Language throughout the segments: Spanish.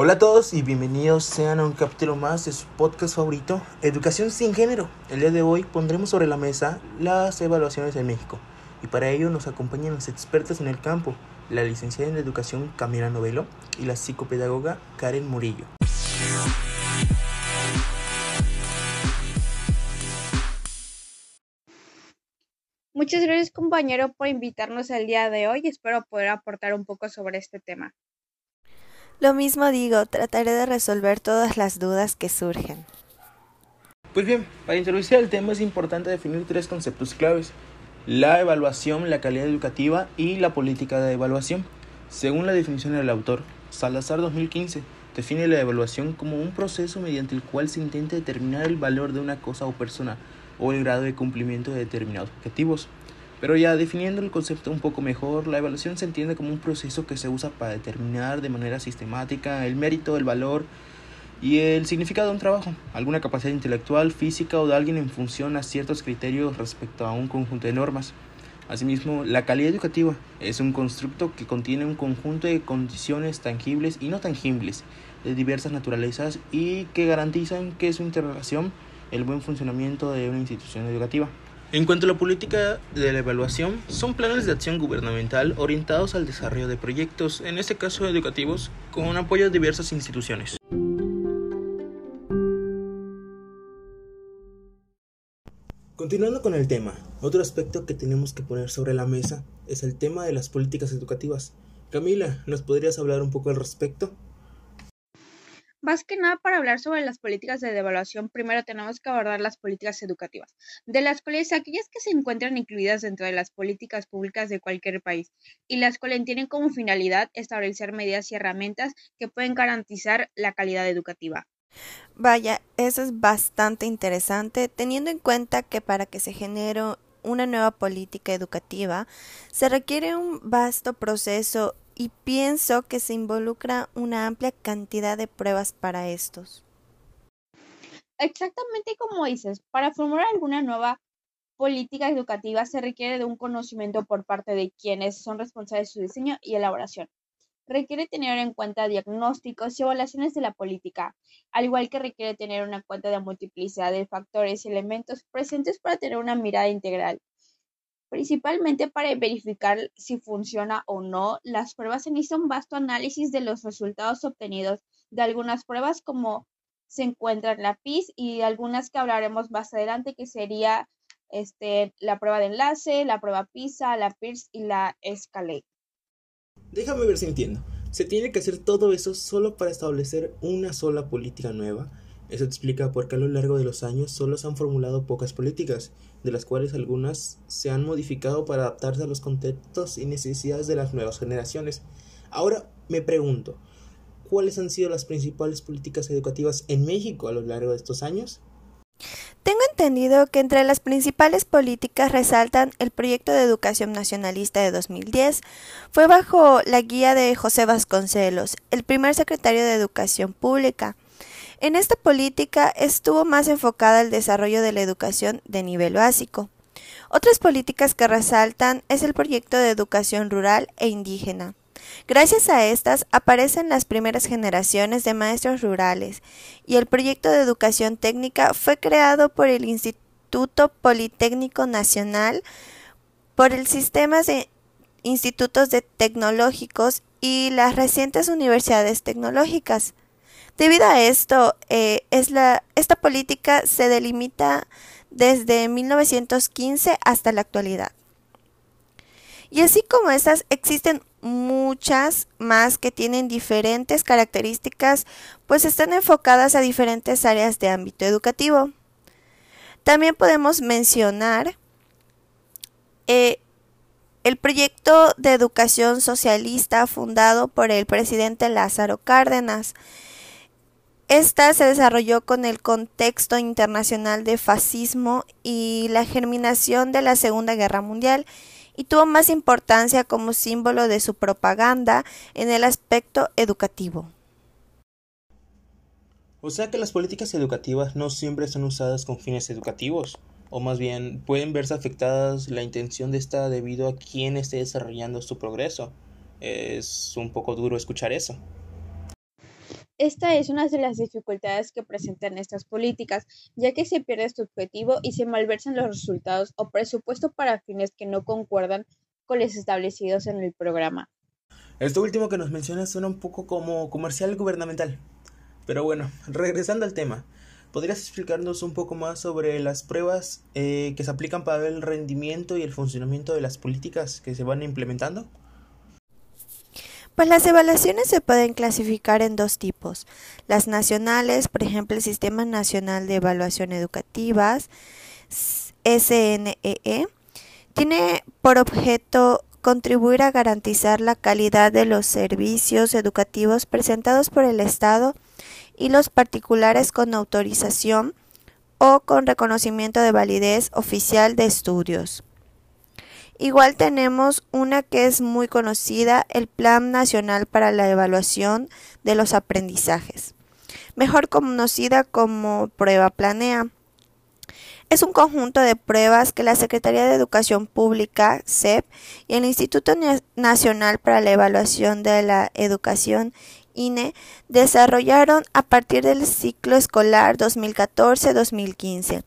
Hola a todos y bienvenidos sean a un capítulo más de su podcast favorito, Educación sin Género. El día de hoy pondremos sobre la mesa las evaluaciones en México y para ello nos acompañan los expertos en el campo, la licenciada en Educación Camila Novelo y la psicopedagoga Karen Murillo. Muchas gracias compañero por invitarnos el día de hoy. Espero poder aportar un poco sobre este tema. Lo mismo digo, trataré de resolver todas las dudas que surgen. Pues bien, para introducir el tema es importante definir tres conceptos claves. La evaluación, la calidad educativa y la política de evaluación. Según la definición del autor, Salazar 2015 define la evaluación como un proceso mediante el cual se intenta determinar el valor de una cosa o persona o el grado de cumplimiento de determinados objetivos. Pero ya definiendo el concepto un poco mejor, la evaluación se entiende como un proceso que se usa para determinar de manera sistemática el mérito, el valor y el significado de un trabajo, alguna capacidad intelectual, física o de alguien en función a ciertos criterios respecto a un conjunto de normas. Asimismo, la calidad educativa es un constructo que contiene un conjunto de condiciones tangibles y no tangibles de diversas naturalezas y que garantizan que su interrelación el buen funcionamiento de una institución educativa. En cuanto a la política de la evaluación, son planes de acción gubernamental orientados al desarrollo de proyectos, en este caso educativos, con apoyo de diversas instituciones. Continuando con el tema, otro aspecto que tenemos que poner sobre la mesa es el tema de las políticas educativas. Camila, ¿nos podrías hablar un poco al respecto? Más que nada, para hablar sobre las políticas de devaluación, primero tenemos que abordar las políticas educativas, de las cuales aquellas que se encuentran incluidas dentro de las políticas públicas de cualquier país, y las cuales tienen como finalidad establecer medidas y herramientas que pueden garantizar la calidad educativa. Vaya, eso es bastante interesante, teniendo en cuenta que para que se genere una nueva política educativa se requiere un vasto proceso y pienso que se involucra una amplia cantidad de pruebas para estos. Exactamente como dices, para formar alguna nueva política educativa se requiere de un conocimiento por parte de quienes son responsables de su diseño y elaboración. Requiere tener en cuenta diagnósticos y evaluaciones de la política, al igual que requiere tener una cuenta de multiplicidad de factores y elementos presentes para tener una mirada integral Principalmente para verificar si funciona o no, las pruebas se inicia un vasto análisis de los resultados obtenidos de algunas pruebas como se encuentra en la PIS y algunas que hablaremos más adelante que sería este, la prueba de enlace, la prueba PISA, la PIRS y la Escalate. Déjame ver si entiendo. ¿Se tiene que hacer todo eso solo para establecer una sola política nueva? Eso explica por qué a lo largo de los años solo se han formulado pocas políticas, de las cuales algunas se han modificado para adaptarse a los contextos y necesidades de las nuevas generaciones. Ahora me pregunto, ¿cuáles han sido las principales políticas educativas en México a lo largo de estos años? Tengo entendido que entre las principales políticas resaltan el proyecto de educación nacionalista de 2010. Fue bajo la guía de José Vasconcelos, el primer secretario de Educación Pública. En esta política estuvo más enfocada el desarrollo de la educación de nivel básico. Otras políticas que resaltan es el proyecto de educación rural e indígena. Gracias a estas aparecen las primeras generaciones de maestros rurales y el proyecto de educación técnica fue creado por el Instituto Politécnico Nacional, por el sistema de institutos tecnológicos y las recientes universidades tecnológicas. Debido a esto, eh, esta política se delimita desde 1915 hasta la actualidad. Y así como estas, existen muchas más que tienen diferentes características, pues están enfocadas a diferentes áreas de ámbito educativo. También podemos mencionar eh, el proyecto de educación socialista fundado por el presidente Lázaro Cárdenas, esta se desarrolló con el contexto internacional de fascismo y la germinación de la Segunda Guerra Mundial y tuvo más importancia como símbolo de su propaganda en el aspecto educativo. O sea que las políticas educativas no siempre son usadas con fines educativos, o más bien pueden verse afectadas la intención de esta debido a quien esté desarrollando su progreso. Es un poco duro escuchar eso. Esta es una de las dificultades que presentan estas políticas, ya que se pierde su objetivo y se malversan los resultados o presupuesto para fines que no concuerdan con los establecidos en el programa. Esto último que nos mencionas suena un poco como comercial gubernamental. Pero bueno, regresando al tema, ¿podrías explicarnos un poco más sobre las pruebas eh, que se aplican para ver el rendimiento y el funcionamiento de las políticas que se van implementando? Pues las evaluaciones se pueden clasificar en dos tipos. Las nacionales, por ejemplo, el Sistema Nacional de Evaluación Educativas, SNEE, e, tiene por objeto contribuir a garantizar la calidad de los servicios educativos presentados por el Estado y los particulares con autorización o con reconocimiento de validez oficial de estudios. Igual tenemos una que es muy conocida, el Plan Nacional para la Evaluación de los Aprendizajes, mejor conocida como Prueba Planea. Es un conjunto de pruebas que la Secretaría de Educación Pública, SEP, y el Instituto Nacional para la Evaluación de la Educación, INE, desarrollaron a partir del ciclo escolar 2014-2015,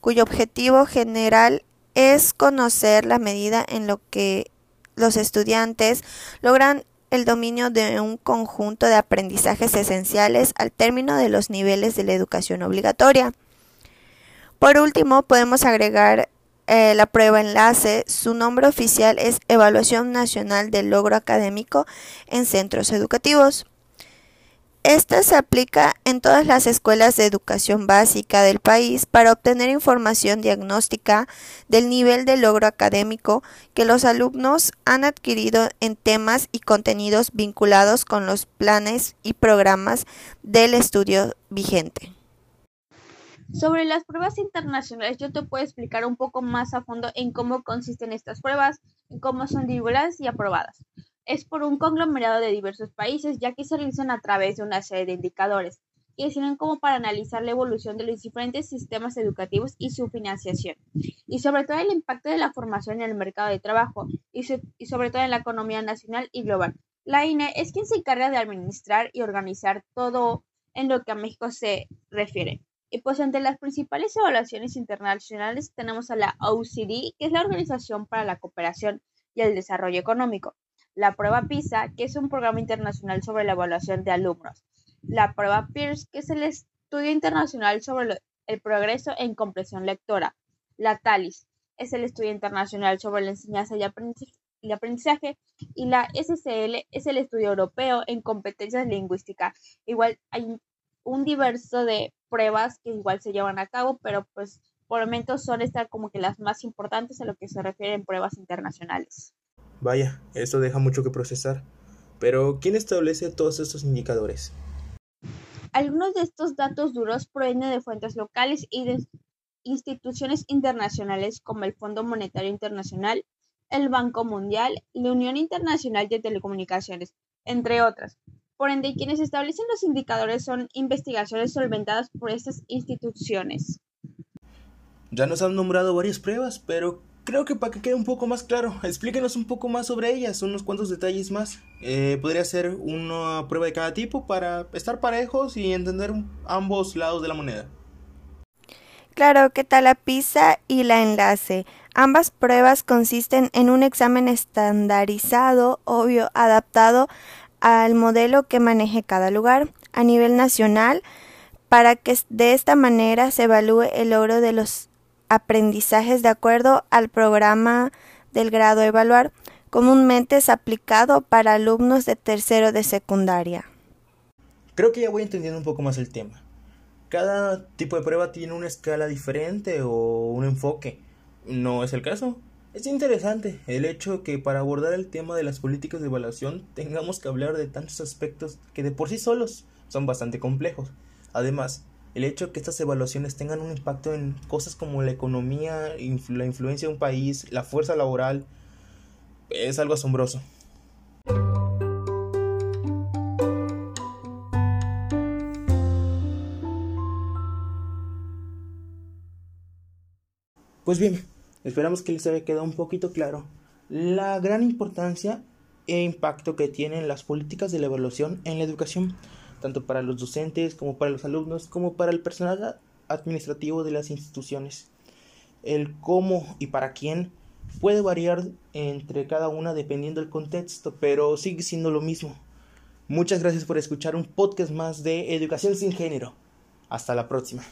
cuyo objetivo general es conocer la medida en lo que los estudiantes logran el dominio de un conjunto de aprendizajes esenciales al término de los niveles de la educación obligatoria. Por último, podemos agregar eh, la prueba enlace. Su nombre oficial es Evaluación Nacional del Logro Académico en Centros Educativos. Esta se aplica en todas las escuelas de educación básica del país para obtener información diagnóstica del nivel de logro académico que los alumnos han adquirido en temas y contenidos vinculados con los planes y programas del estudio vigente. Sobre las pruebas internacionales, yo te puedo explicar un poco más a fondo en cómo consisten estas pruebas, en cómo son divulgadas y aprobadas es por un conglomerado de diversos países, ya que se realizan a través de una serie de indicadores que sirven como para analizar la evolución de los diferentes sistemas educativos y su financiación, y sobre todo el impacto de la formación en el mercado de trabajo y, sobre todo en la economía nacional y global. La INE es quien se encarga de administrar y organizar todo en lo que a México se refiere. Y pues entre las principales evaluaciones internacionales tenemos a la OECD, que es la Organización para la Cooperación y el Desarrollo Económico, la prueba PISA, que es un programa internacional sobre la evaluación de alumnos, la prueba PIRS, que es el estudio internacional sobre el progreso en comprensión lectora, la TALIS, es el estudio internacional sobre la enseñanza y aprendizaje, y la SCL es el estudio europeo en competencias lingüísticas. Igual hay un diverso de pruebas que igual se llevan a cabo, pero pues por el momento son estas como que las más importantes a lo que se refieren pruebas internacionales. Vaya, eso deja mucho que procesar. Pero, ¿quién establece todos estos indicadores? Algunos de estos datos duros provienen de fuentes locales y de instituciones internacionales como el Fondo Monetario Internacional, el Banco Mundial, la Unión Internacional de Telecomunicaciones, entre otras. Por ende, quienes establecen los indicadores son investigaciones solventadas por estas instituciones. Ya nos han nombrado varias pruebas, pero creo que para que quede un poco más claro, explíquenos un poco más sobre ellas, unos cuantos detalles más. Eh, podría ser una prueba de cada tipo para estar parejos y entender ambos lados de la moneda. Claro, ¿qué tal la PISA y la enlace? Ambas pruebas consisten en un examen estandarizado, obvio, adaptado al modelo que maneje cada lugar a nivel nacional para que de esta manera se evalúe el logro de los aprendizajes de acuerdo al programa del grado a evaluar. Comúnmente es aplicado para alumnos de tercero de secundaria. Creo que ya voy entendiendo un poco más el tema. Cada tipo de prueba tiene una escala diferente o un enfoque. ¿No es el caso? Es interesante el hecho que para abordar el tema de las políticas de evaluación tengamos que hablar de tantos aspectos que de por sí solos son bastante complejos. Además, el hecho de que estas evaluaciones tengan un impacto en cosas como la economía, la influencia de un país, la fuerza laboral, es algo asombroso. Pues bien, esperamos que les haya quedado un poquito claro la gran importancia e impacto que tienen las políticas de la evaluación en la educación tanto para los docentes como para los alumnos, como para el personal administrativo de las instituciones. El cómo y para quién puede variar entre cada una dependiendo del contexto, pero sigue siendo lo mismo. Muchas gracias por escuchar un podcast más de Educación sin Género. Hasta la próxima.